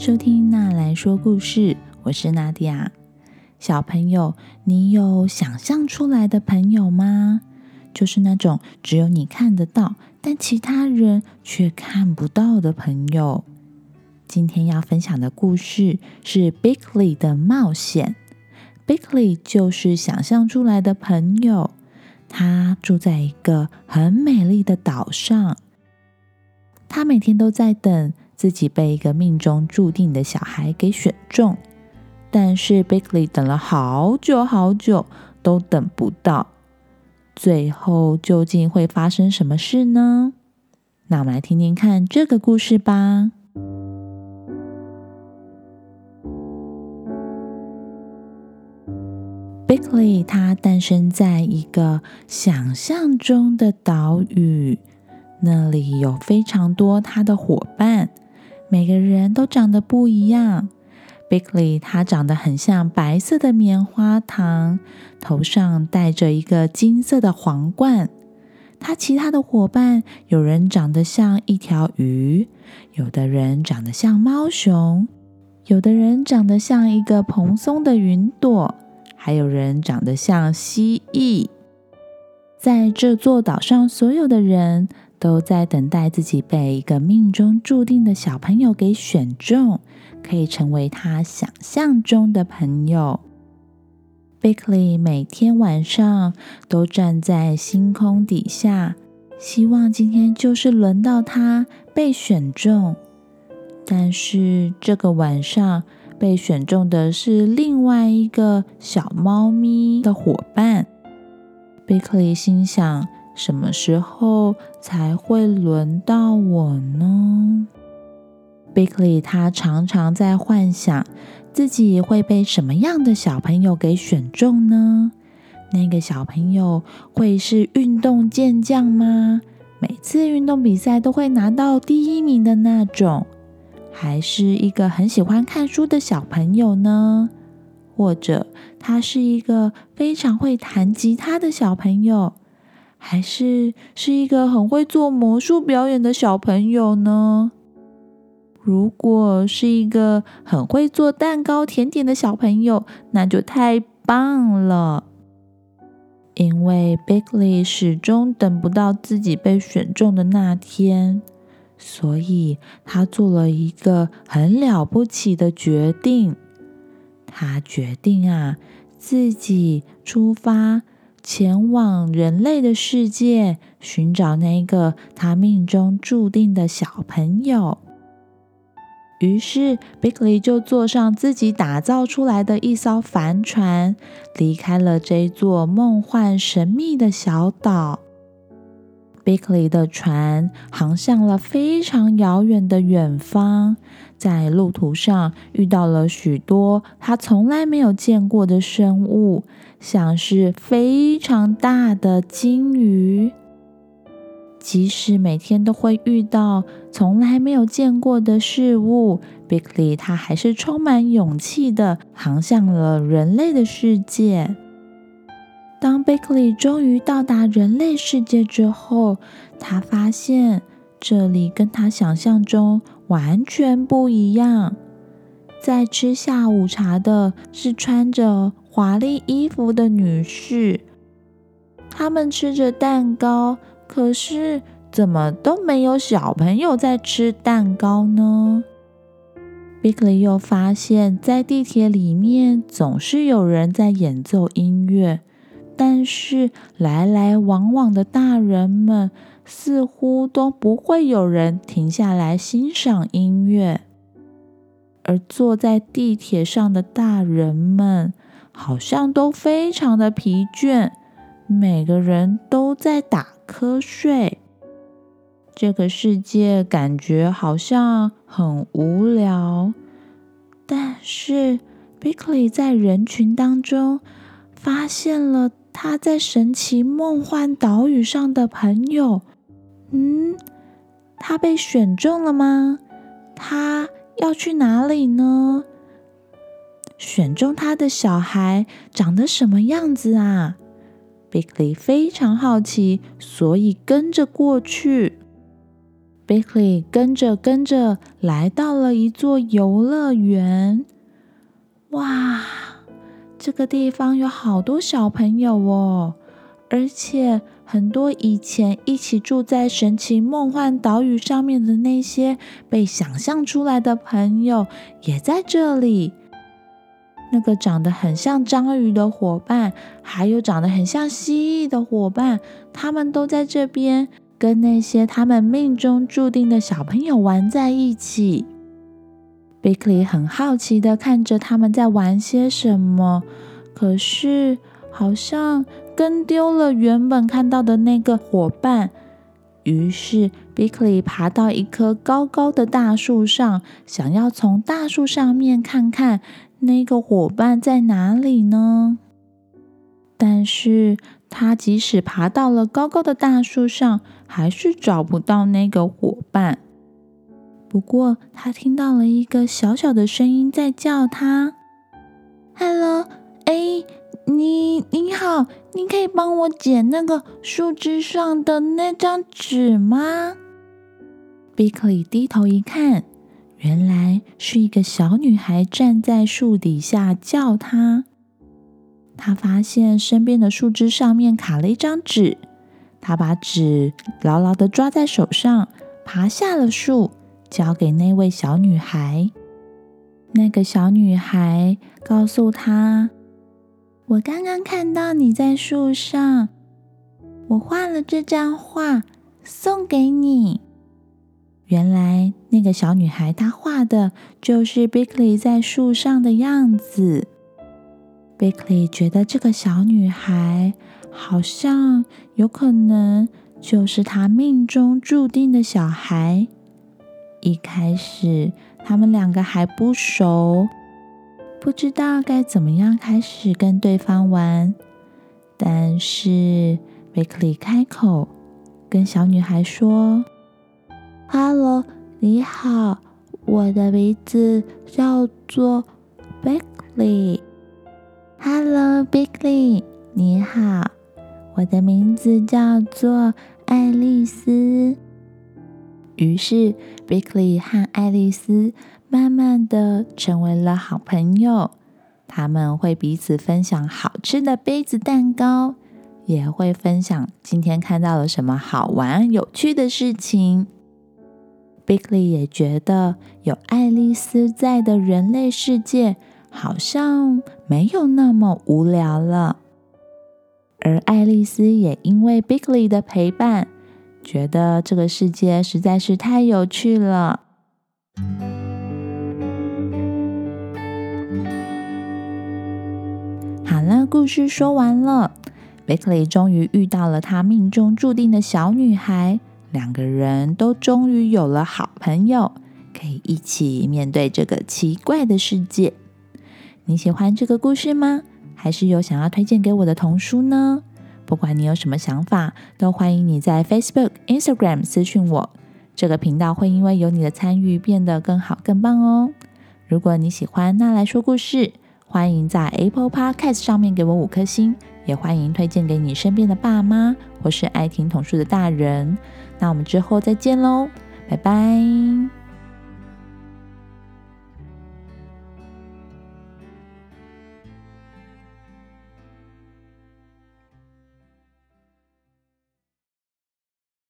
收听娜来说故事，我是娜迪亚。小朋友，你有想象出来的朋友吗？就是那种只有你看得到，但其他人却看不到的朋友。今天要分享的故事是 Bigly 的冒险。Bigly 就是想象出来的朋友，他住在一个很美丽的岛上，他每天都在等。自己被一个命中注定的小孩给选中，但是 Bigly 等了好久好久都等不到，最后究竟会发生什么事呢？那我们来听听看这个故事吧。Bigly 他诞生在一个想象中的岛屿，那里有非常多他的伙伴。每个人都长得不一样。Bigly 他长得很像白色的棉花糖，头上戴着一个金色的皇冠。他其他的伙伴，有人长得像一条鱼，有的人长得像猫熊，有的人长得像一个蓬松的云朵，还有人长得像蜥蜴。在这座岛上，所有的人。都在等待自己被一个命中注定的小朋友给选中，可以成为他想象中的朋友。Bigly 每天晚上都站在星空底下，希望今天就是轮到他被选中。但是这个晚上被选中的是另外一个小猫咪的伙伴。Bigly 心想。什么时候才会轮到我呢？Bigly 他常常在幻想自己会被什么样的小朋友给选中呢？那个小朋友会是运动健将吗？每次运动比赛都会拿到第一名的那种，还是一个很喜欢看书的小朋友呢？或者他是一个非常会弹吉他的小朋友？还是是一个很会做魔术表演的小朋友呢？如果是一个很会做蛋糕甜点的小朋友，那就太棒了。因为 Bigly 始终等不到自己被选中的那天，所以他做了一个很了不起的决定。他决定啊，自己出发。前往人类的世界，寻找那个他命中注定的小朋友。于是，Bigly 就坐上自己打造出来的一艘帆船，离开了这座梦幻神秘的小岛。Bikley 的船航向了非常遥远的远方，在路途上遇到了许多他从来没有见过的生物。像是非常大的鲸鱼，即使每天都会遇到从来没有见过的事物，Bikley 他还是充满勇气的航向了人类的世界。当 Bigly 终于到达人类世界之后，他发现这里跟他想象中完全不一样。在吃下午茶的是穿着。华丽衣服的女士，他们吃着蛋糕，可是怎么都没有小朋友在吃蛋糕呢？Bigly 又发现，在地铁里面总是有人在演奏音乐，但是来来往往的大人们似乎都不会有人停下来欣赏音乐，而坐在地铁上的大人们。好像都非常的疲倦，每个人都在打瞌睡。这个世界感觉好像很无聊，但是 Bigly 在人群当中发现了他在神奇梦幻岛屿上的朋友。嗯，他被选中了吗？他要去哪里呢？选中他的小孩长得什么样子啊？Bigly 非常好奇，所以跟着过去。Bigly 跟着跟着来到了一座游乐园。哇，这个地方有好多小朋友哦，而且很多以前一起住在神奇梦幻岛屿上面的那些被想象出来的朋友也在这里。那个长得很像章鱼的伙伴，还有长得很像蜥蜴的伙伴，他们都在这边跟那些他们命中注定的小朋友玩在一起。Bickley 很好奇的看着他们在玩些什么，可是好像跟丢了原本看到的那个伙伴。于是 Bickley 爬到一棵高高的大树上，想要从大树上面看看那个伙伴在哪里呢？但是他即使爬到了高高的大树上，还是找不到那个伙伴。不过，他听到了一个小小的声音在叫他：“Hello，哎，你你好，你可以帮我捡那个树枝上的那张纸吗？”Bickley 低头一看，原来是一个小女孩站在树底下叫他。他发现身边的树枝上面卡了一张纸，他把纸牢牢的抓在手上，爬下了树。交给那位小女孩。那个小女孩告诉他：“我刚刚看到你在树上，我画了这张画送给你。”原来那个小女孩她画的就是 Bickley 在树上的样子。Bickley 觉得这个小女孩好像有可能就是他命中注定的小孩。一开始，他们两个还不熟，不知道该怎么样开始跟对方玩。但是贝克利开口跟小女孩说：“Hello，你好，我的名字叫做贝克利。Hello，贝克利，你好，我的名字叫做爱丽丝。”于是，Bickley 和爱丽丝慢慢的成为了好朋友。他们会彼此分享好吃的杯子蛋糕，也会分享今天看到了什么好玩有趣的事情。Bickley 也觉得有爱丽丝在的人类世界好像没有那么无聊了，而爱丽丝也因为 Bickley 的陪伴。觉得这个世界实在是太有趣了。好了，故事说完了。Bickley 终于遇到了他命中注定的小女孩，两个人都终于有了好朋友，可以一起面对这个奇怪的世界。你喜欢这个故事吗？还是有想要推荐给我的童书呢？不管你有什么想法，都欢迎你在 Facebook、Instagram 私讯我。这个频道会因为有你的参与变得更好、更棒哦。如果你喜欢那来说故事，欢迎在 Apple Podcast 上面给我五颗星，也欢迎推荐给你身边的爸妈或是爱听童书的大人。那我们之后再见喽，拜拜。